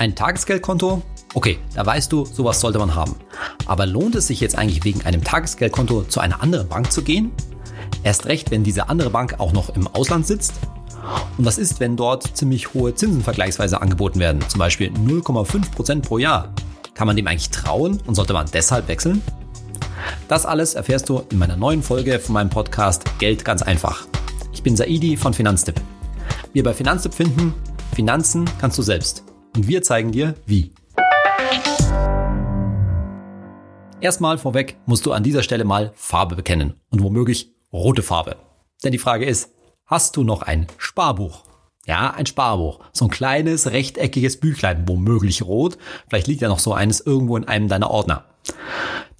Ein Tagesgeldkonto? Okay, da weißt du, sowas sollte man haben. Aber lohnt es sich jetzt eigentlich wegen einem Tagesgeldkonto zu einer anderen Bank zu gehen? Erst recht, wenn diese andere Bank auch noch im Ausland sitzt? Und was ist, wenn dort ziemlich hohe Zinsen vergleichsweise angeboten werden, zum Beispiel 0,5% pro Jahr? Kann man dem eigentlich trauen und sollte man deshalb wechseln? Das alles erfährst du in meiner neuen Folge von meinem Podcast Geld ganz einfach. Ich bin Saidi von Finanztipp. Wir bei Finanztipp finden, Finanzen kannst du selbst. Und wir zeigen dir, wie. Erstmal vorweg musst du an dieser Stelle mal Farbe bekennen und womöglich rote Farbe. Denn die Frage ist, hast du noch ein Sparbuch? Ja, ein Sparbuch. So ein kleines, rechteckiges Büchlein, womöglich rot. Vielleicht liegt ja noch so eines irgendwo in einem deiner Ordner.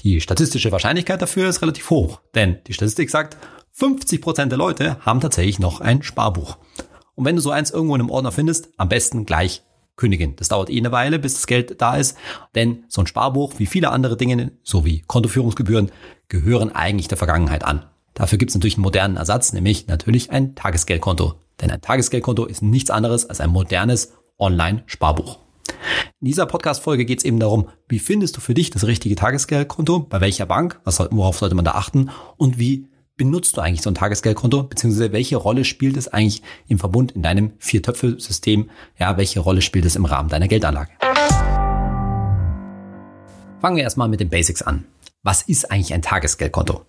Die statistische Wahrscheinlichkeit dafür ist relativ hoch, denn die Statistik sagt, 50 Prozent der Leute haben tatsächlich noch ein Sparbuch. Und wenn du so eins irgendwo in einem Ordner findest, am besten gleich kündigen. Das dauert eh eine Weile, bis das Geld da ist, denn so ein Sparbuch wie viele andere Dinge, so Kontoführungsgebühren, gehören eigentlich der Vergangenheit an. Dafür gibt es natürlich einen modernen Ersatz, nämlich natürlich ein Tagesgeldkonto. Denn ein Tagesgeldkonto ist nichts anderes als ein modernes Online-Sparbuch. In dieser Podcast-Folge geht es eben darum, wie findest du für dich das richtige Tagesgeldkonto, bei welcher Bank, was, worauf sollte man da achten und wie benutzt du eigentlich so ein Tagesgeldkonto, beziehungsweise welche Rolle spielt es eigentlich im Verbund in deinem Vier-Töpfe-System, ja, welche Rolle spielt es im Rahmen deiner Geldanlage? Fangen wir erstmal mit den Basics an. Was ist eigentlich ein Tagesgeldkonto?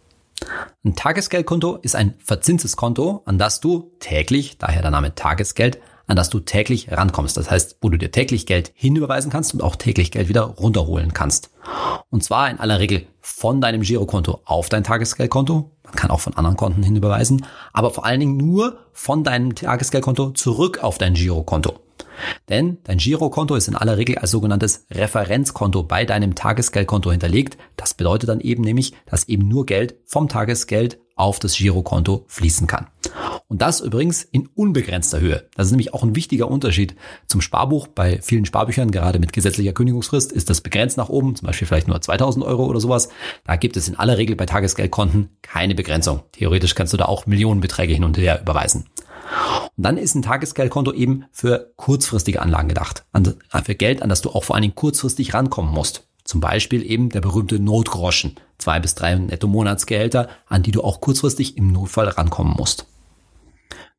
Ein Tagesgeldkonto ist ein verzinstes Konto, an das du täglich, daher der Name Tagesgeld, an das du täglich rankommst. Das heißt, wo du dir täglich Geld hinüberweisen kannst und auch täglich Geld wieder runterholen kannst. Und zwar in aller Regel von deinem Girokonto auf dein Tagesgeldkonto. Man kann auch von anderen Konten hinüberweisen, aber vor allen Dingen nur von deinem Tagesgeldkonto zurück auf dein Girokonto. Denn dein Girokonto ist in aller Regel als sogenanntes Referenzkonto bei deinem Tagesgeldkonto hinterlegt. Das bedeutet dann eben nämlich, dass eben nur Geld vom Tagesgeld auf das Girokonto fließen kann. Und das übrigens in unbegrenzter Höhe. Das ist nämlich auch ein wichtiger Unterschied zum Sparbuch. Bei vielen Sparbüchern, gerade mit gesetzlicher Kündigungsfrist, ist das begrenzt nach oben, zum Beispiel vielleicht nur 2000 Euro oder sowas. Da gibt es in aller Regel bei Tagesgeldkonten keine Begrenzung. Theoretisch kannst du da auch Millionenbeträge hin und her überweisen. Und dann ist ein Tagesgeldkonto eben für kurzfristige Anlagen gedacht. Für Geld, an das du auch vor allen Dingen kurzfristig rankommen musst. Zum Beispiel eben der berühmte Notgroschen. Zwei bis drei netto Monatsgehälter, an die du auch kurzfristig im Notfall rankommen musst.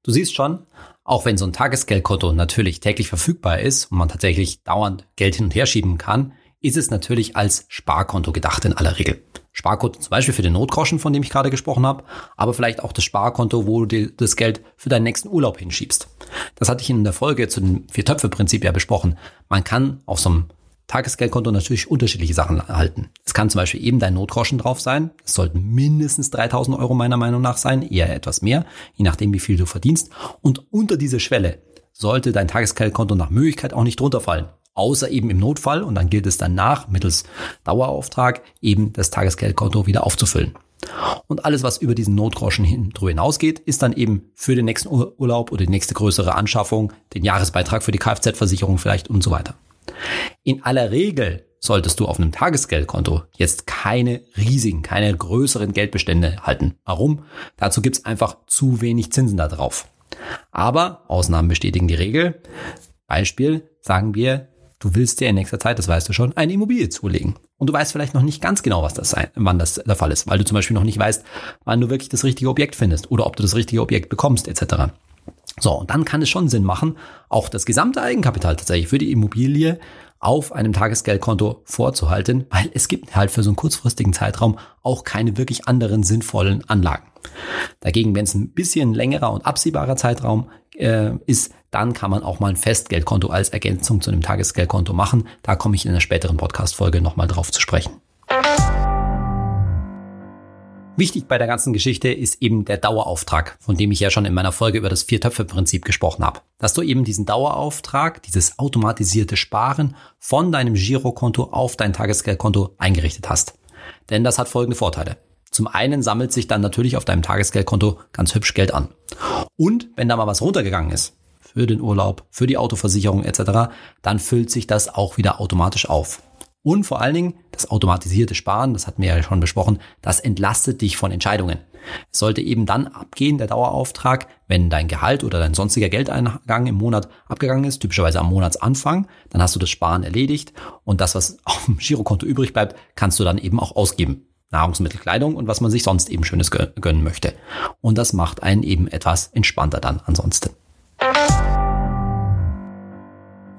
Du siehst schon, auch wenn so ein Tagesgeldkonto natürlich täglich verfügbar ist und man tatsächlich dauernd Geld hin und her schieben kann, ist es natürlich als Sparkonto gedacht in aller Regel. Sparkonto zum Beispiel für den Notgroschen, von dem ich gerade gesprochen habe, aber vielleicht auch das Sparkonto, wo du das Geld für deinen nächsten Urlaub hinschiebst. Das hatte ich in der Folge zu dem Vier-Töpfe-Prinzip ja besprochen. Man kann auf so einem Tagesgeldkonto natürlich unterschiedliche Sachen erhalten. Es kann zum Beispiel eben dein Notgroschen drauf sein. Es sollten mindestens 3000 Euro meiner Meinung nach sein, eher etwas mehr, je nachdem wie viel du verdienst. Und unter diese Schwelle sollte dein Tagesgeldkonto nach Möglichkeit auch nicht runterfallen außer eben im Notfall und dann gilt es danach mittels Dauerauftrag eben das Tagesgeldkonto wieder aufzufüllen. Und alles, was über diesen Notgroschen hin, hinausgeht, ist dann eben für den nächsten Urlaub oder die nächste größere Anschaffung, den Jahresbeitrag für die Kfz-Versicherung vielleicht und so weiter. In aller Regel solltest du auf einem Tagesgeldkonto jetzt keine riesigen, keine größeren Geldbestände halten. Warum? Dazu gibt's einfach zu wenig Zinsen da drauf. Aber Ausnahmen bestätigen die Regel. Beispiel, sagen wir, Du willst dir in nächster Zeit, das weißt du schon, eine Immobilie zulegen. Und du weißt vielleicht noch nicht ganz genau, was das sein, wann das der Fall ist, weil du zum Beispiel noch nicht weißt, wann du wirklich das richtige Objekt findest oder ob du das richtige Objekt bekommst, etc. So, und dann kann es schon Sinn machen, auch das gesamte Eigenkapital tatsächlich für die Immobilie auf einem Tagesgeldkonto vorzuhalten, weil es gibt halt für so einen kurzfristigen Zeitraum auch keine wirklich anderen sinnvollen Anlagen. Dagegen, wenn es ein bisschen längerer und absehbarer Zeitraum äh, ist, dann kann man auch mal ein Festgeldkonto als Ergänzung zu einem Tagesgeldkonto machen. Da komme ich in einer späteren Podcast-Folge nochmal drauf zu sprechen. Wichtig bei der ganzen Geschichte ist eben der Dauerauftrag, von dem ich ja schon in meiner Folge über das Vier-Töpfe-Prinzip gesprochen habe. Dass du eben diesen Dauerauftrag, dieses automatisierte Sparen von deinem Girokonto auf dein Tagesgeldkonto eingerichtet hast. Denn das hat folgende Vorteile. Zum einen sammelt sich dann natürlich auf deinem Tagesgeldkonto ganz hübsch Geld an. Und wenn da mal was runtergegangen ist, für den Urlaub, für die Autoversicherung etc., dann füllt sich das auch wieder automatisch auf. Und vor allen Dingen das automatisierte Sparen, das hatten wir ja schon besprochen, das entlastet dich von Entscheidungen. Es sollte eben dann abgehen, der Dauerauftrag, wenn dein Gehalt oder dein sonstiger Geldeingang im Monat abgegangen ist, typischerweise am Monatsanfang, dann hast du das Sparen erledigt und das, was auf dem Girokonto übrig bleibt, kannst du dann eben auch ausgeben. Nahrungsmittel, Kleidung und was man sich sonst eben Schönes gönnen möchte. Und das macht einen eben etwas entspannter dann ansonsten.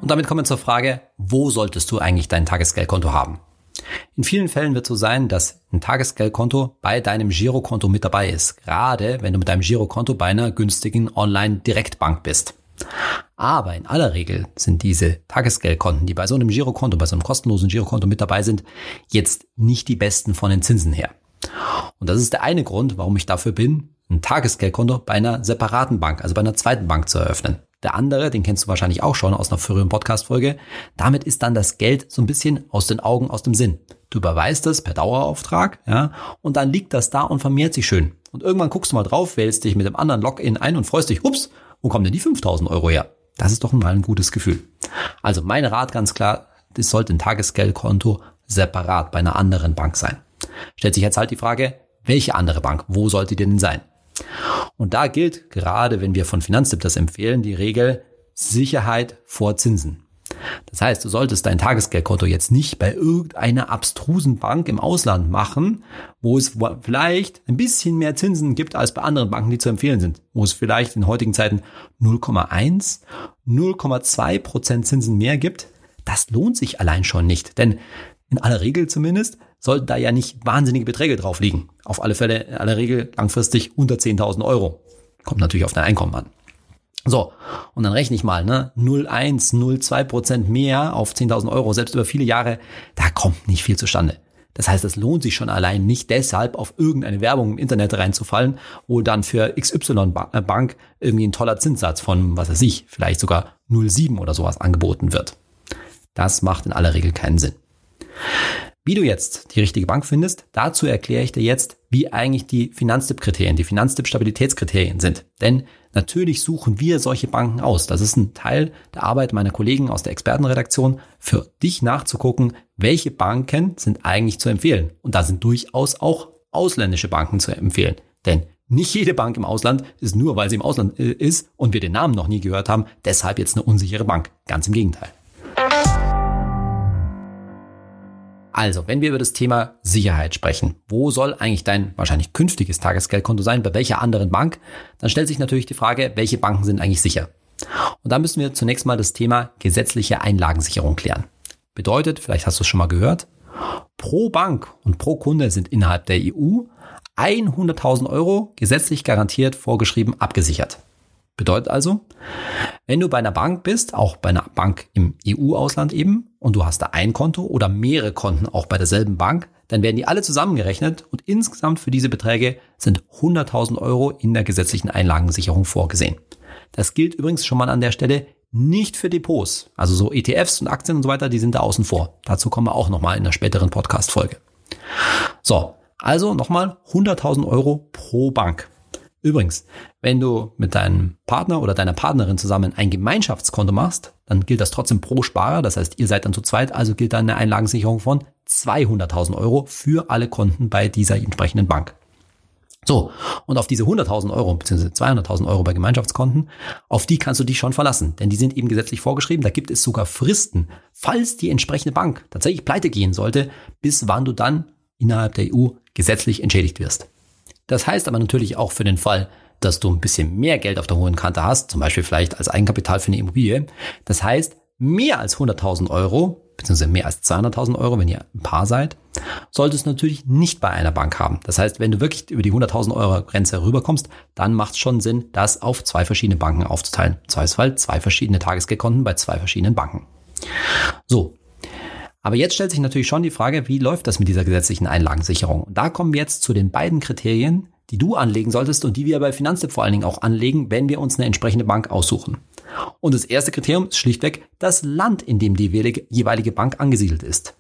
Und damit kommen wir zur Frage, wo solltest du eigentlich dein Tagesgeldkonto haben? In vielen Fällen wird so sein, dass ein Tagesgeldkonto bei deinem Girokonto mit dabei ist, gerade wenn du mit deinem Girokonto bei einer günstigen Online-Direktbank bist. Aber in aller Regel sind diese Tagesgeldkonten, die bei so einem Girokonto, bei so einem kostenlosen Girokonto mit dabei sind, jetzt nicht die besten von den Zinsen her. Und das ist der eine Grund, warum ich dafür bin, ein Tagesgeldkonto bei einer separaten Bank, also bei einer zweiten Bank zu eröffnen. Der andere, den kennst du wahrscheinlich auch schon aus einer früheren Podcast-Folge, damit ist dann das Geld so ein bisschen aus den Augen, aus dem Sinn. Du überweist es per Dauerauftrag, ja, und dann liegt das da und vermehrt sich schön. Und irgendwann guckst du mal drauf, wählst dich mit dem anderen Login ein und freust dich, ups, wo kommen denn die 5000 Euro her? Das ist doch mal ein gutes Gefühl. Also mein Rat ganz klar, das sollte ein Tagesgeldkonto separat bei einer anderen Bank sein. Stellt sich jetzt halt die Frage, welche andere Bank? Wo sollte die denn sein? Und da gilt, gerade wenn wir von Finanztipp das empfehlen, die Regel Sicherheit vor Zinsen. Das heißt, du solltest dein Tagesgeldkonto jetzt nicht bei irgendeiner abstrusen Bank im Ausland machen, wo es vielleicht ein bisschen mehr Zinsen gibt als bei anderen Banken, die zu empfehlen sind, wo es vielleicht in heutigen Zeiten 0,1, 0,2 Prozent Zinsen mehr gibt. Das lohnt sich allein schon nicht, denn in aller Regel zumindest sollten da ja nicht wahnsinnige Beträge drauf liegen. Auf alle Fälle in aller Regel langfristig unter 10.000 Euro. Kommt natürlich auf dein Einkommen an. So, und dann rechne ich mal, ne? 0,1, 0,2 Prozent mehr auf 10.000 Euro, selbst über viele Jahre, da kommt nicht viel zustande. Das heißt, es lohnt sich schon allein nicht deshalb auf irgendeine Werbung im Internet reinzufallen, wo dann für XY äh, irgendwie ein toller Zinssatz von, was weiß ich, vielleicht sogar 0,7 oder sowas angeboten wird. Das macht in aller Regel keinen Sinn. Wie du jetzt die richtige Bank findest, dazu erkläre ich dir jetzt, wie eigentlich die Finanztipp-Kriterien, die Finanztipp-Stabilitätskriterien sind. Denn natürlich suchen wir solche Banken aus. Das ist ein Teil der Arbeit meiner Kollegen aus der Expertenredaktion, für dich nachzugucken, welche Banken sind eigentlich zu empfehlen. Und da sind durchaus auch ausländische Banken zu empfehlen. Denn nicht jede Bank im Ausland ist nur, weil sie im Ausland äh, ist und wir den Namen noch nie gehört haben, deshalb jetzt eine unsichere Bank. Ganz im Gegenteil. Also, wenn wir über das Thema Sicherheit sprechen, wo soll eigentlich dein wahrscheinlich künftiges Tagesgeldkonto sein, bei welcher anderen Bank, dann stellt sich natürlich die Frage, welche Banken sind eigentlich sicher? Und da müssen wir zunächst mal das Thema gesetzliche Einlagensicherung klären. Bedeutet, vielleicht hast du es schon mal gehört, pro Bank und pro Kunde sind innerhalb der EU 100.000 Euro gesetzlich garantiert vorgeschrieben abgesichert. Bedeutet also, wenn du bei einer Bank bist, auch bei einer Bank im EU-Ausland eben, und du hast da ein Konto oder mehrere Konten auch bei derselben Bank, dann werden die alle zusammengerechnet und insgesamt für diese Beträge sind 100.000 Euro in der gesetzlichen Einlagensicherung vorgesehen. Das gilt übrigens schon mal an der Stelle nicht für Depots. Also so ETFs und Aktien und so weiter, die sind da außen vor. Dazu kommen wir auch nochmal in einer späteren Podcast-Folge. So, also nochmal 100.000 Euro pro Bank. Übrigens, wenn du mit deinem Partner oder deiner Partnerin zusammen ein Gemeinschaftskonto machst, dann gilt das trotzdem pro Sparer. Das heißt, ihr seid dann zu zweit, also gilt dann eine Einlagensicherung von 200.000 Euro für alle Konten bei dieser entsprechenden Bank. So, und auf diese 100.000 Euro bzw. 200.000 Euro bei Gemeinschaftskonten, auf die kannst du dich schon verlassen, denn die sind eben gesetzlich vorgeschrieben. Da gibt es sogar Fristen, falls die entsprechende Bank tatsächlich pleite gehen sollte, bis wann du dann innerhalb der EU gesetzlich entschädigt wirst. Das heißt aber natürlich auch für den Fall, dass du ein bisschen mehr Geld auf der hohen Kante hast, zum Beispiel vielleicht als Eigenkapital für eine Immobilie. Das heißt, mehr als 100.000 Euro, beziehungsweise mehr als 200.000 Euro, wenn ihr ein Paar seid, solltest du natürlich nicht bei einer Bank haben. Das heißt, wenn du wirklich über die 100.000 Euro Grenze rüberkommst, dann macht es schon Sinn, das auf zwei verschiedene Banken aufzuteilen. Zweifelsfall zwei verschiedene Tagesgeldkonten bei zwei verschiedenen Banken. So, aber jetzt stellt sich natürlich schon die Frage, wie läuft das mit dieser gesetzlichen Einlagensicherung? Und da kommen wir jetzt zu den beiden Kriterien, die du anlegen solltest und die wir bei Finanztipp vor allen Dingen auch anlegen, wenn wir uns eine entsprechende Bank aussuchen. Und das erste Kriterium ist schlichtweg das Land, in dem die jeweilige Bank angesiedelt ist.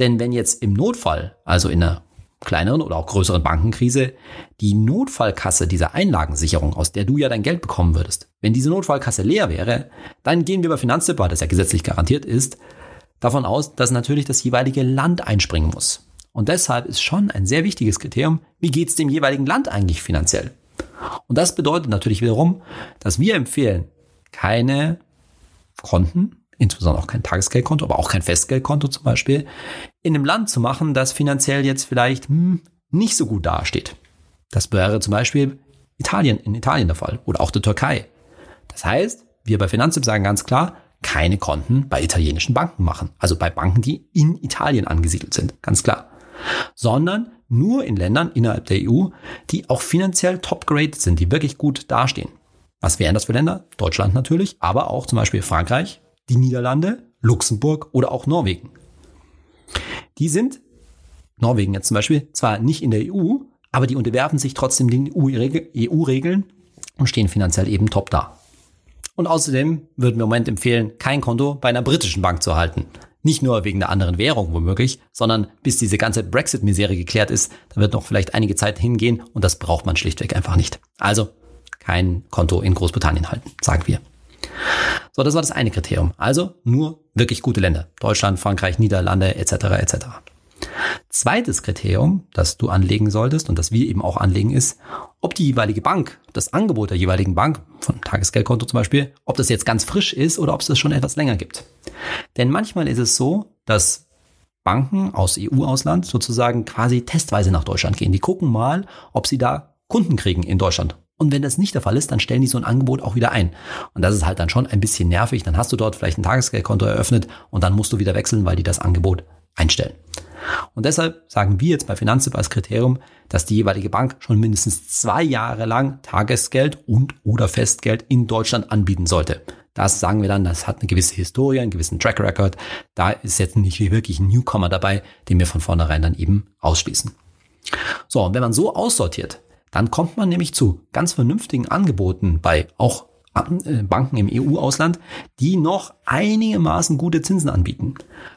Denn wenn jetzt im Notfall, also in einer kleineren oder auch größeren Bankenkrise, die Notfallkasse dieser Einlagensicherung, aus der du ja dein Geld bekommen würdest, wenn diese Notfallkasse leer wäre, dann gehen wir bei Finanztipp, weil das ja gesetzlich garantiert ist, davon aus, dass natürlich das jeweilige Land einspringen muss. Und deshalb ist schon ein sehr wichtiges Kriterium, wie geht es dem jeweiligen Land eigentlich finanziell? Und das bedeutet natürlich wiederum, dass wir empfehlen, keine Konten, insbesondere auch kein Tagesgeldkonto, aber auch kein Festgeldkonto zum Beispiel, in einem Land zu machen, das finanziell jetzt vielleicht hm, nicht so gut dasteht. Das wäre zum Beispiel Italien, in Italien der Fall oder auch der Türkei. Das heißt, wir bei Finanztipp sagen ganz klar, keine Konten bei italienischen Banken machen. Also bei Banken, die in Italien angesiedelt sind. Ganz klar. Sondern nur in Ländern innerhalb der EU, die auch finanziell top-graded sind, die wirklich gut dastehen. Was wären das für Länder? Deutschland natürlich, aber auch zum Beispiel Frankreich, die Niederlande, Luxemburg oder auch Norwegen. Die sind, Norwegen jetzt zum Beispiel, zwar nicht in der EU, aber die unterwerfen sich trotzdem den EU-Regeln und stehen finanziell eben top da. Und außerdem würden wir im Moment empfehlen, kein Konto bei einer britischen Bank zu halten. Nicht nur wegen der anderen Währung womöglich, sondern bis diese ganze Brexit-Misere geklärt ist, da wird noch vielleicht einige Zeit hingehen und das braucht man schlichtweg einfach nicht. Also kein Konto in Großbritannien halten, sagen wir. So, das war das eine Kriterium. Also nur wirklich gute Länder. Deutschland, Frankreich, Niederlande etc. etc. Zweites Kriterium, das du anlegen solltest und das wir eben auch anlegen, ist, ob die jeweilige Bank, das Angebot der jeweiligen Bank, von Tagesgeldkonto zum Beispiel, ob das jetzt ganz frisch ist oder ob es das schon etwas länger gibt. Denn manchmal ist es so, dass Banken aus EU-Ausland sozusagen quasi testweise nach Deutschland gehen. Die gucken mal, ob sie da Kunden kriegen in Deutschland. Und wenn das nicht der Fall ist, dann stellen die so ein Angebot auch wieder ein. Und das ist halt dann schon ein bisschen nervig. Dann hast du dort vielleicht ein Tagesgeldkonto eröffnet und dann musst du wieder wechseln, weil die das Angebot einstellen. Und deshalb sagen wir jetzt bei Finanztipp als Kriterium, dass die jeweilige Bank schon mindestens zwei Jahre lang Tagesgeld und oder Festgeld in Deutschland anbieten sollte. Das sagen wir dann, das hat eine gewisse Historie, einen gewissen Track Record. Da ist jetzt nicht wirklich ein Newcomer dabei, den wir von vornherein dann eben ausschließen. So, und wenn man so aussortiert, dann kommt man nämlich zu ganz vernünftigen Angeboten bei auch Banken im EU-Ausland, die noch einigermaßen gute Zinsen anbieten.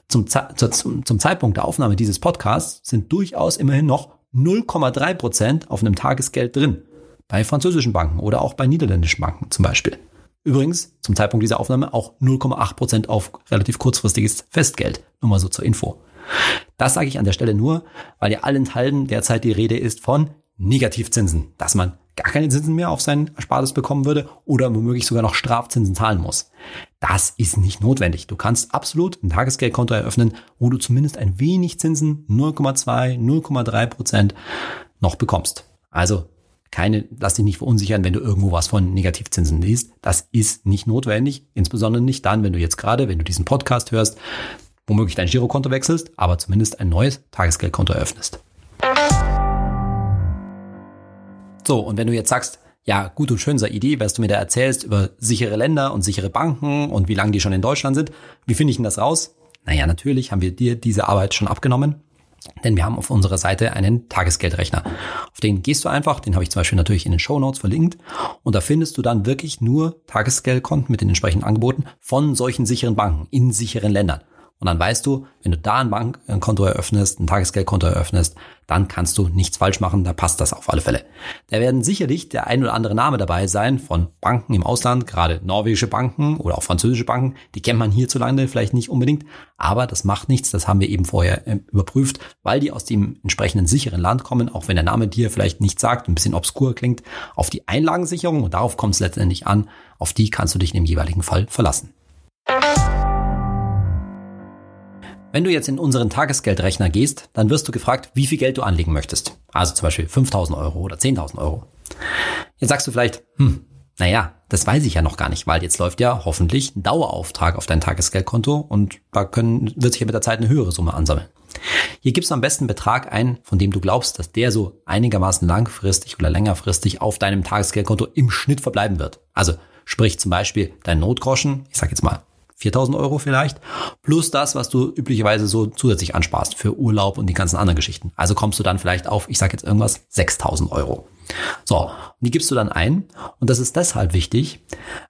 Zum, zum, zum Zeitpunkt der Aufnahme dieses Podcasts sind durchaus immerhin noch 0,3 Prozent auf einem Tagesgeld drin. Bei französischen Banken oder auch bei niederländischen Banken zum Beispiel. Übrigens, zum Zeitpunkt dieser Aufnahme auch 0,8 Prozent auf relativ kurzfristiges Festgeld. Nur mal so zur Info. Das sage ich an der Stelle nur, weil ja allenthalben derzeit die Rede ist von Negativzinsen, dass man gar keine Zinsen mehr auf sein Erspartes bekommen würde oder womöglich sogar noch Strafzinsen zahlen muss. Das ist nicht notwendig. Du kannst absolut ein Tagesgeldkonto eröffnen, wo du zumindest ein wenig Zinsen, 0,2, 0,3 Prozent noch bekommst. Also keine, lass dich nicht verunsichern, wenn du irgendwo was von Negativzinsen liest. Das ist nicht notwendig, insbesondere nicht dann, wenn du jetzt gerade, wenn du diesen Podcast hörst, womöglich dein Girokonto wechselst, aber zumindest ein neues Tagesgeldkonto eröffnest. So, und wenn du jetzt sagst, ja, gut und schön sei Idee, was du mir da erzählst über sichere Länder und sichere Banken und wie lange die schon in Deutschland sind, wie finde ich denn das raus? Naja, natürlich haben wir dir diese Arbeit schon abgenommen. Denn wir haben auf unserer Seite einen Tagesgeldrechner. Auf den gehst du einfach, den habe ich zum Beispiel natürlich in den Show Notes verlinkt. Und da findest du dann wirklich nur Tagesgeldkonten mit den entsprechenden Angeboten von solchen sicheren Banken in sicheren Ländern. Und dann weißt du, wenn du da ein Bankkonto eröffnest, ein Tagesgeldkonto eröffnest, dann kannst du nichts falsch machen, da passt das auf alle Fälle. Da werden sicherlich der ein oder andere Name dabei sein von Banken im Ausland, gerade norwegische Banken oder auch französische Banken, die kennt man hierzulande vielleicht nicht unbedingt, aber das macht nichts, das haben wir eben vorher äh, überprüft, weil die aus dem entsprechenden sicheren Land kommen, auch wenn der Name dir vielleicht nicht sagt, ein bisschen obskur klingt, auf die Einlagensicherung und darauf kommt es letztendlich an, auf die kannst du dich in dem jeweiligen Fall verlassen. Wenn du jetzt in unseren Tagesgeldrechner gehst, dann wirst du gefragt, wie viel Geld du anlegen möchtest. Also zum Beispiel 5000 Euro oder 10.000 Euro. Jetzt sagst du vielleicht, hm, naja, das weiß ich ja noch gar nicht, weil jetzt läuft ja hoffentlich ein Dauerauftrag auf dein Tagesgeldkonto und da können, wird sich ja mit der Zeit eine höhere Summe ansammeln. Hier gibst du am besten einen Betrag ein, von dem du glaubst, dass der so einigermaßen langfristig oder längerfristig auf deinem Tagesgeldkonto im Schnitt verbleiben wird. Also sprich zum Beispiel dein Notgroschen, ich sag jetzt mal 4000 Euro vielleicht, plus das, was du üblicherweise so zusätzlich ansparst für Urlaub und die ganzen anderen Geschichten. Also kommst du dann vielleicht auf, ich sage jetzt irgendwas, 6000 Euro. So, die gibst du dann ein und das ist deshalb wichtig,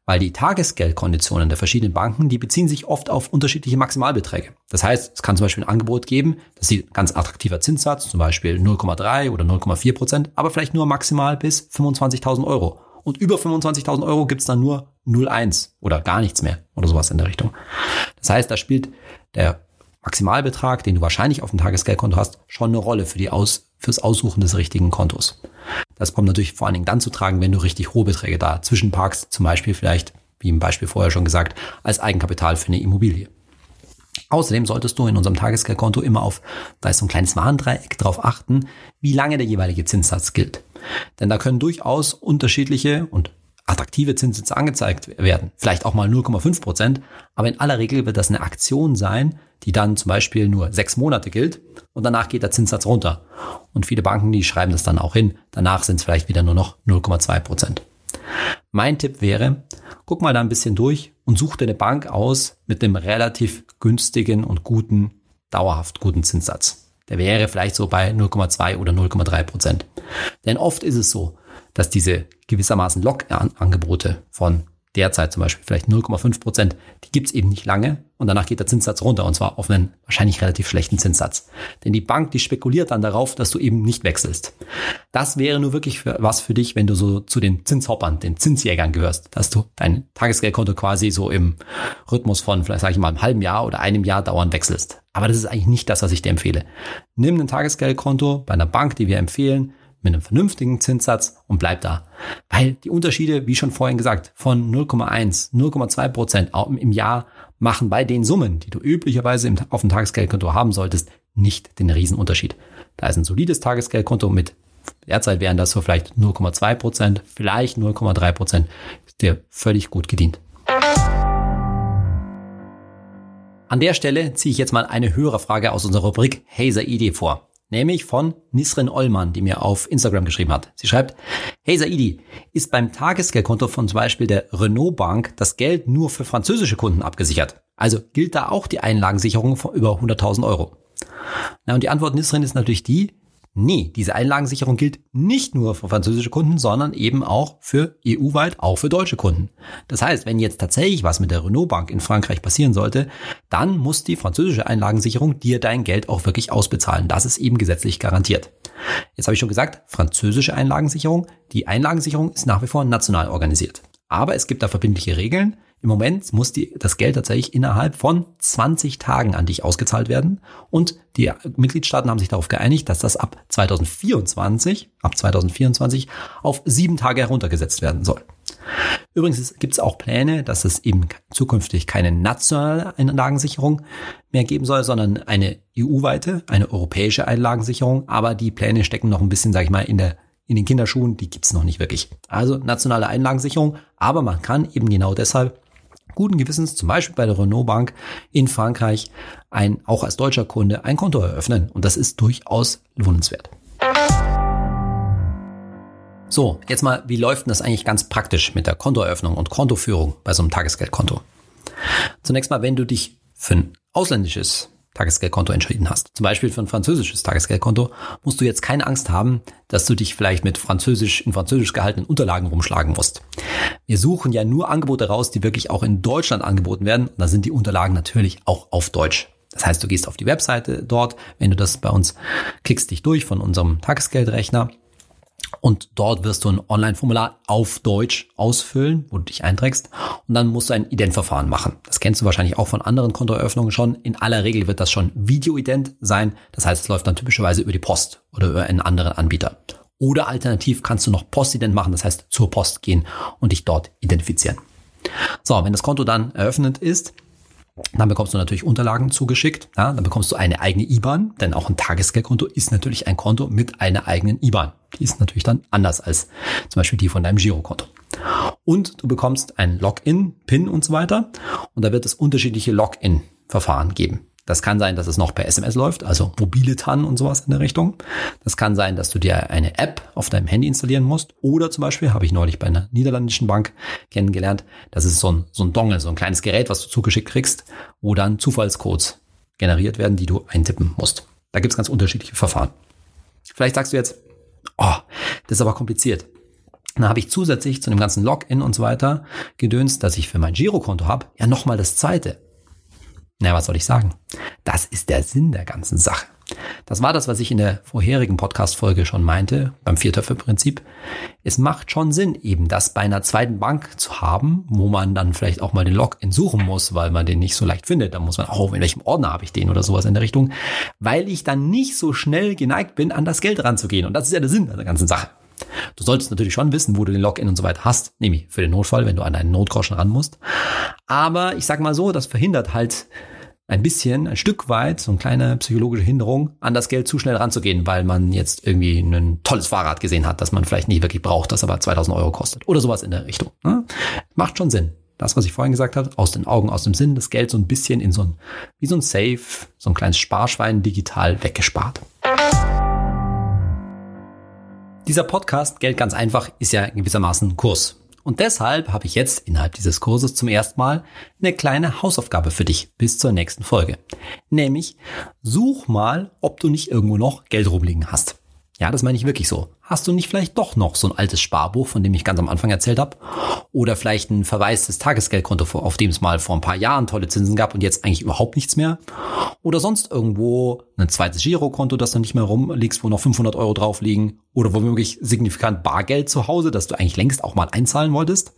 weil die Tagesgeldkonditionen der verschiedenen Banken, die beziehen sich oft auf unterschiedliche Maximalbeträge. Das heißt, es kann zum Beispiel ein Angebot geben, das ist ein ganz attraktiver Zinssatz, zum Beispiel 0,3 oder 0,4 Prozent, aber vielleicht nur maximal bis 25.000 Euro. Und über 25.000 Euro gibt's dann nur 0,1 oder gar nichts mehr oder sowas in der Richtung. Das heißt, da spielt der Maximalbetrag, den du wahrscheinlich auf dem Tagesgeldkonto hast, schon eine Rolle für die Aus, fürs Aussuchen des richtigen Kontos. Das kommt natürlich vor allen Dingen dann zu tragen, wenn du richtig hohe Beträge da zwischenparkst, zum Beispiel vielleicht, wie im Beispiel vorher schon gesagt, als Eigenkapital für eine Immobilie. Außerdem solltest du in unserem Tagesgeldkonto immer auf, da ist so ein kleines Warndreieck, darauf achten, wie lange der jeweilige Zinssatz gilt. Denn da können durchaus unterschiedliche und attraktive Zinssätze angezeigt werden. Vielleicht auch mal 0,5 Prozent. Aber in aller Regel wird das eine Aktion sein, die dann zum Beispiel nur sechs Monate gilt und danach geht der Zinssatz runter. Und viele Banken, die schreiben das dann auch hin. Danach sind es vielleicht wieder nur noch 0,2 Prozent. Mein Tipp wäre, guck mal da ein bisschen durch und such dir eine Bank aus mit einem relativ günstigen und guten, dauerhaft guten Zinssatz. Der wäre vielleicht so bei 0,2 oder 0,3 Prozent. Denn oft ist es so, dass diese gewissermaßen Log-Angebote von derzeit zum Beispiel vielleicht 0,5 Prozent, die gibt's eben nicht lange und danach geht der Zinssatz runter und zwar auf einen wahrscheinlich relativ schlechten Zinssatz. Denn die Bank, die spekuliert dann darauf, dass du eben nicht wechselst. Das wäre nur wirklich für, was für dich, wenn du so zu den Zinshoppern, den Zinsjägern gehörst, dass du dein Tagesgeldkonto quasi so im Rhythmus von vielleicht sage ich mal einem halben Jahr oder einem Jahr dauernd wechselst. Aber das ist eigentlich nicht das, was ich dir empfehle. Nimm ein Tagesgeldkonto bei einer Bank, die wir empfehlen, mit einem vernünftigen Zinssatz und bleib da. Weil die Unterschiede, wie schon vorhin gesagt, von 0,1, 0,2 Prozent im Jahr machen bei den Summen, die du üblicherweise auf dem Tagesgeldkonto haben solltest, nicht den Riesenunterschied. Da ist ein solides Tagesgeldkonto mit derzeit wären das so vielleicht 0,2 Prozent, vielleicht 0,3 Prozent, ist dir völlig gut gedient. An der Stelle ziehe ich jetzt mal eine höhere Frage aus unserer Rubrik Hazer Idee vor nämlich von Nisrin Ollmann, die mir auf Instagram geschrieben hat. Sie schreibt, Hey Saidi, ist beim Tagesgeldkonto von zum Beispiel der Renault Bank das Geld nur für französische Kunden abgesichert? Also gilt da auch die Einlagensicherung von über 100.000 Euro? Na und die Antwort Nisrin ist natürlich die, Nee, diese Einlagensicherung gilt nicht nur für französische Kunden, sondern eben auch für EU-weit, auch für deutsche Kunden. Das heißt, wenn jetzt tatsächlich was mit der Renault Bank in Frankreich passieren sollte, dann muss die französische Einlagensicherung dir dein Geld auch wirklich ausbezahlen. Das ist eben gesetzlich garantiert. Jetzt habe ich schon gesagt, französische Einlagensicherung. Die Einlagensicherung ist nach wie vor national organisiert. Aber es gibt da verbindliche Regeln. Im Moment muss die, das Geld tatsächlich innerhalb von 20 Tagen an dich ausgezahlt werden. Und die Mitgliedstaaten haben sich darauf geeinigt, dass das ab 2024, ab 2024 auf sieben Tage heruntergesetzt werden soll. Übrigens gibt es auch Pläne, dass es eben zukünftig keine nationale Einlagensicherung mehr geben soll, sondern eine EU-weite, eine europäische Einlagensicherung. Aber die Pläne stecken noch ein bisschen, sage ich mal, in der in den Kinderschuhen, die gibt's noch nicht wirklich. Also nationale Einlagensicherung, aber man kann eben genau deshalb guten Gewissens, zum Beispiel bei der Renault Bank in Frankreich, ein, auch als deutscher Kunde ein Konto eröffnen. Und das ist durchaus lohnenswert. So, jetzt mal, wie läuft denn das eigentlich ganz praktisch mit der Kontoeröffnung und Kontoführung bei so einem Tagesgeldkonto? Zunächst mal, wenn du dich für ein ausländisches Tagesgeldkonto entschieden hast, zum Beispiel für ein französisches Tagesgeldkonto, musst du jetzt keine Angst haben, dass du dich vielleicht mit französisch, in französisch gehaltenen Unterlagen rumschlagen musst. Wir suchen ja nur Angebote raus, die wirklich auch in Deutschland angeboten werden. Und da sind die Unterlagen natürlich auch auf Deutsch. Das heißt, du gehst auf die Webseite dort, wenn du das bei uns klickst dich durch von unserem Tagesgeldrechner und dort wirst du ein Online-Formular auf Deutsch ausfüllen, wo du dich einträgst. Und dann musst du ein Identverfahren machen. Das kennst du wahrscheinlich auch von anderen Kontoeröffnungen schon. In aller Regel wird das schon Video-Ident sein. Das heißt, es läuft dann typischerweise über die Post oder über einen anderen Anbieter. Oder alternativ kannst du noch Postident machen. Das heißt, zur Post gehen und dich dort identifizieren. So, wenn das Konto dann eröffnet ist, dann bekommst du natürlich Unterlagen zugeschickt. Ja, dann bekommst du eine eigene IBAN, denn auch ein Tagesgeldkonto ist natürlich ein Konto mit einer eigenen IBAN. Die ist natürlich dann anders als zum Beispiel die von deinem Girokonto. Und du bekommst ein Login, PIN und so weiter. Und da wird es unterschiedliche Login-Verfahren geben. Das kann sein, dass es noch per SMS läuft, also mobile TAN und sowas in der Richtung. Das kann sein, dass du dir eine App auf deinem Handy installieren musst. Oder zum Beispiel, habe ich neulich bei einer niederländischen Bank kennengelernt, das ist so ein, so ein Dongle, so ein kleines Gerät, was du zugeschickt kriegst, wo dann Zufallscodes generiert werden, die du eintippen musst. Da gibt's ganz unterschiedliche Verfahren. Vielleicht sagst du jetzt, oh, das ist aber kompliziert. Dann habe ich zusätzlich zu dem ganzen Login und so weiter gedönst, dass ich für mein Girokonto habe, ja nochmal das zweite. Na, was soll ich sagen? Das ist der Sinn der ganzen Sache. Das war das, was ich in der vorherigen Podcast-Folge schon meinte, beim Viertöpfe-Prinzip. Es macht schon Sinn, eben das bei einer zweiten Bank zu haben, wo man dann vielleicht auch mal den Login suchen muss, weil man den nicht so leicht findet. Da muss man auch, in welchem Ordner habe ich den oder sowas in der Richtung, weil ich dann nicht so schnell geneigt bin, an das Geld ranzugehen. Und das ist ja der Sinn der ganzen Sache. Du solltest natürlich schon wissen, wo du den Login und so weiter hast, nämlich für den Notfall, wenn du an deinen Notgroschen ran musst. Aber ich sag mal so, das verhindert halt ein bisschen, ein Stück weit, so eine kleine psychologische Hinderung, an das Geld zu schnell ranzugehen, weil man jetzt irgendwie ein tolles Fahrrad gesehen hat, das man vielleicht nicht wirklich braucht, das aber 2000 Euro kostet oder sowas in der Richtung. Ne? Macht schon Sinn. Das, was ich vorhin gesagt habe, aus den Augen, aus dem Sinn, das Geld so ein bisschen in so ein, wie so ein Safe, so ein kleines Sparschwein digital weggespart. Dieser Podcast Geld ganz einfach ist ja gewissermaßen Kurs. Und deshalb habe ich jetzt innerhalb dieses Kurses zum ersten Mal eine kleine Hausaufgabe für dich bis zur nächsten Folge. Nämlich, such mal, ob du nicht irgendwo noch Geld rumliegen hast. Ja, das meine ich wirklich so. Hast du nicht vielleicht doch noch so ein altes Sparbuch, von dem ich ganz am Anfang erzählt habe? Oder vielleicht ein verwaistes Tagesgeldkonto, auf dem es mal vor ein paar Jahren tolle Zinsen gab und jetzt eigentlich überhaupt nichts mehr? Oder sonst irgendwo ein zweites Girokonto, das du nicht mehr rumliegst, wo noch 500 Euro drauf liegen? Oder womöglich signifikant Bargeld zu Hause, das du eigentlich längst auch mal einzahlen wolltest?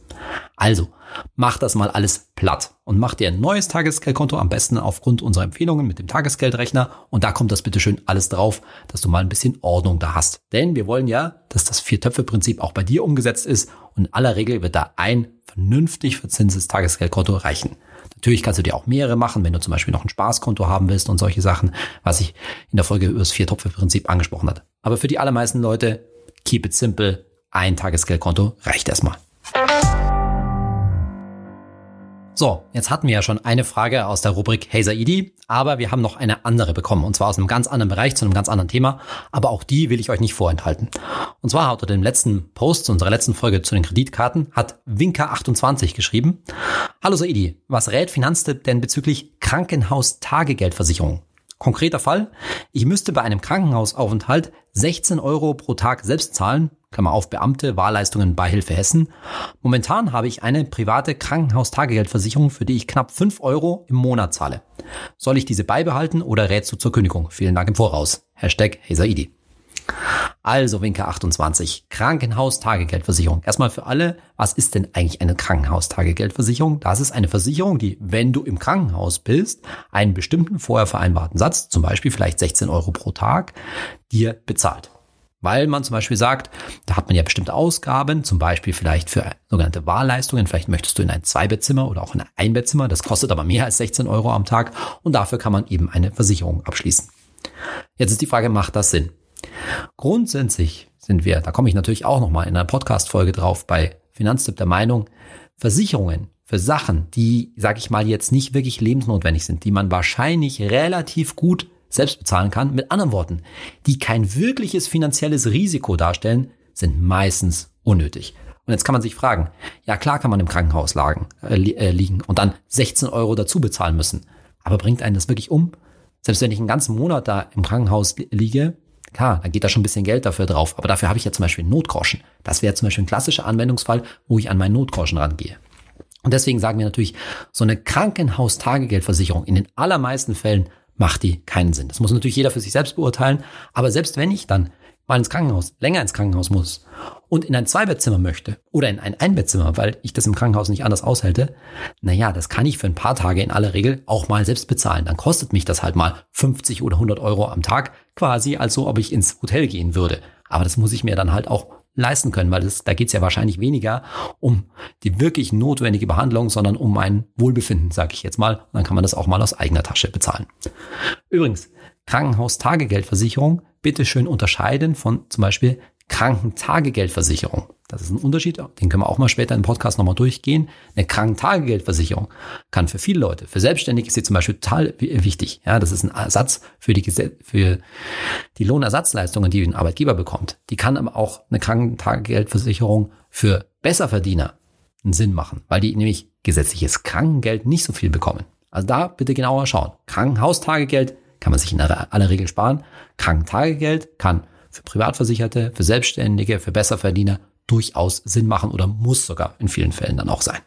Also, mach das mal alles platt und mach dir ein neues Tagesgeldkonto, am besten aufgrund unserer Empfehlungen mit dem Tagesgeldrechner. Und da kommt das bitteschön alles drauf, dass du mal ein bisschen Ordnung da hast. Denn wir wollen ja, dass das Vier-Töpfe-Prinzip auch bei dir umgesetzt ist. Und in aller Regel wird da ein vernünftig verzinses Tagesgeldkonto reichen. Natürlich kannst du dir auch mehrere machen, wenn du zum Beispiel noch ein Spaßkonto haben willst und solche Sachen, was ich in der Folge über das Vier-Töpfe-Prinzip angesprochen hatte. Aber für die allermeisten Leute, keep it simple. Ein Tagesgeldkonto reicht erstmal. So, jetzt hatten wir ja schon eine Frage aus der Rubrik Hey Saidi, aber wir haben noch eine andere bekommen und zwar aus einem ganz anderen Bereich zu einem ganz anderen Thema, aber auch die will ich euch nicht vorenthalten. Und zwar unter dem letzten Post zu unserer letzten Folge zu den Kreditkarten hat Winker28 geschrieben. Hallo Saidi, was rät Finanztipp denn bezüglich Krankenhaustagegeldversicherung? Konkreter Fall, ich müsste bei einem Krankenhausaufenthalt 16 Euro pro Tag selbst zahlen, Klammer auf Beamte, Wahlleistungen, Beihilfe Hessen. Momentan habe ich eine private Krankenhaustagegeldversicherung, für die ich knapp 5 Euro im Monat zahle. Soll ich diese beibehalten oder rätst du zur Kündigung? Vielen Dank im Voraus. Hashtag Hesaidi. Also Winker 28, Krankenhaustagegeldversicherung. Erstmal für alle, was ist denn eigentlich eine Krankenhaustagegeldversicherung? Das ist eine Versicherung, die, wenn du im Krankenhaus bist, einen bestimmten vorher vereinbarten Satz, zum Beispiel vielleicht 16 Euro pro Tag, dir bezahlt. Weil man zum Beispiel sagt, da hat man ja bestimmte Ausgaben, zum Beispiel vielleicht für sogenannte Wahlleistungen. Vielleicht möchtest du in ein Zweibettzimmer oder auch in ein Einbettzimmer. Das kostet aber mehr als 16 Euro am Tag und dafür kann man eben eine Versicherung abschließen. Jetzt ist die Frage, macht das Sinn? Grundsätzlich sind wir, da komme ich natürlich auch nochmal in einer Podcast-Folge drauf, bei Finanztipp der Meinung, Versicherungen für Sachen, die, sage ich mal, jetzt nicht wirklich lebensnotwendig sind, die man wahrscheinlich relativ gut selbst bezahlen kann. Mit anderen Worten, die kein wirkliches finanzielles Risiko darstellen, sind meistens unnötig. Und jetzt kann man sich fragen, ja klar kann man im Krankenhaus lagen, äh, äh liegen und dann 16 Euro dazu bezahlen müssen. Aber bringt einen das wirklich um? Selbst wenn ich einen ganzen Monat da im Krankenhaus liege, klar, dann geht da schon ein bisschen Geld dafür drauf. Aber dafür habe ich ja zum Beispiel einen Notgroschen. Das wäre zum Beispiel ein klassischer Anwendungsfall, wo ich an meinen Notgroschen rangehe. Und deswegen sagen wir natürlich, so eine Krankenhaustagegeldversicherung in den allermeisten Fällen macht die keinen Sinn. Das muss natürlich jeder für sich selbst beurteilen. Aber selbst wenn ich dann mal ins Krankenhaus, länger ins Krankenhaus muss und in ein Zweibettzimmer möchte oder in ein Einbettzimmer, weil ich das im Krankenhaus nicht anders aushalte, naja, das kann ich für ein paar Tage in aller Regel auch mal selbst bezahlen. Dann kostet mich das halt mal 50 oder 100 Euro am Tag, quasi als so, ob ich ins Hotel gehen würde. Aber das muss ich mir dann halt auch leisten können, weil das, da geht es ja wahrscheinlich weniger um die wirklich notwendige Behandlung, sondern um mein Wohlbefinden, sage ich jetzt mal. Und dann kann man das auch mal aus eigener Tasche bezahlen. Übrigens, Krankenhaustagegeldversicherung bitte schön unterscheiden von zum Beispiel Krankentagegeldversicherung. Das ist ein Unterschied, den können wir auch mal später im Podcast nochmal durchgehen. Eine Krankentagegeldversicherung kann für viele Leute, für Selbstständige ist sie zum Beispiel total wichtig. Ja, das ist ein Ersatz für die, für die Lohnersatzleistungen, die ein Arbeitgeber bekommt. Die kann aber auch eine Krankentagegeldversicherung für Besserverdiener einen Sinn machen, weil die nämlich gesetzliches Krankengeld nicht so viel bekommen. Also da bitte genauer schauen. Krankenhaustagegeld kann man sich in aller Regel sparen. Krankentagegeld kann für Privatversicherte, für Selbstständige, für Besserverdiener durchaus Sinn machen oder muss sogar in vielen Fällen dann auch sein.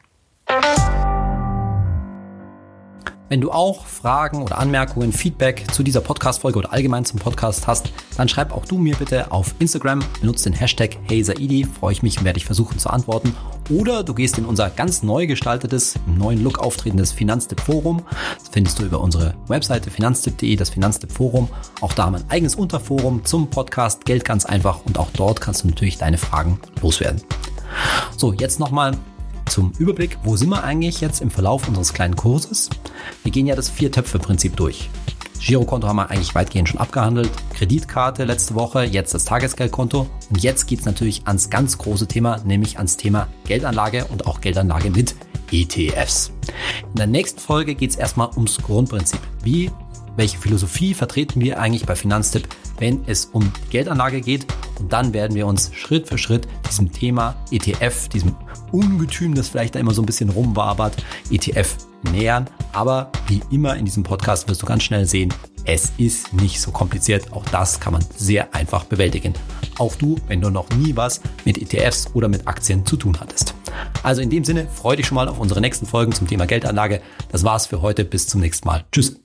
Wenn du auch Fragen oder Anmerkungen, Feedback zu dieser Podcast-Folge oder allgemein zum Podcast hast, dann schreib auch du mir bitte auf Instagram, benutze den Hashtag HeySaidi, freue ich mich und werde ich versuchen zu antworten. Oder du gehst in unser ganz neu gestaltetes, im neuen Look auftretendes Finanztipp Forum. Das findest du über unsere Webseite finanztipp.de, das Finanztipp Forum. Auch da haben wir ein eigenes Unterforum zum Podcast Geld ganz einfach und auch dort kannst du natürlich deine Fragen loswerden. So, jetzt nochmal zum Überblick, wo sind wir eigentlich jetzt im Verlauf unseres kleinen Kurses? Wir gehen ja das Vier-Töpfe-Prinzip durch. Girokonto haben wir eigentlich weitgehend schon abgehandelt, Kreditkarte letzte Woche, jetzt das Tagesgeldkonto und jetzt geht es natürlich ans ganz große Thema, nämlich ans Thema Geldanlage und auch Geldanlage mit ETFs. In der nächsten Folge geht es erstmal ums Grundprinzip. Wie, welche Philosophie vertreten wir eigentlich bei Finanztipp, wenn es um Geldanlage geht und dann werden wir uns Schritt für Schritt diesem Thema ETF, diesem Ungetüm, das vielleicht da immer so ein bisschen rumwabert, ETF nähern. Aber wie immer in diesem Podcast wirst du ganz schnell sehen, es ist nicht so kompliziert. Auch das kann man sehr einfach bewältigen. Auch du, wenn du noch nie was mit ETFs oder mit Aktien zu tun hattest. Also in dem Sinne, freue dich schon mal auf unsere nächsten Folgen zum Thema Geldanlage. Das war's für heute. Bis zum nächsten Mal. Tschüss.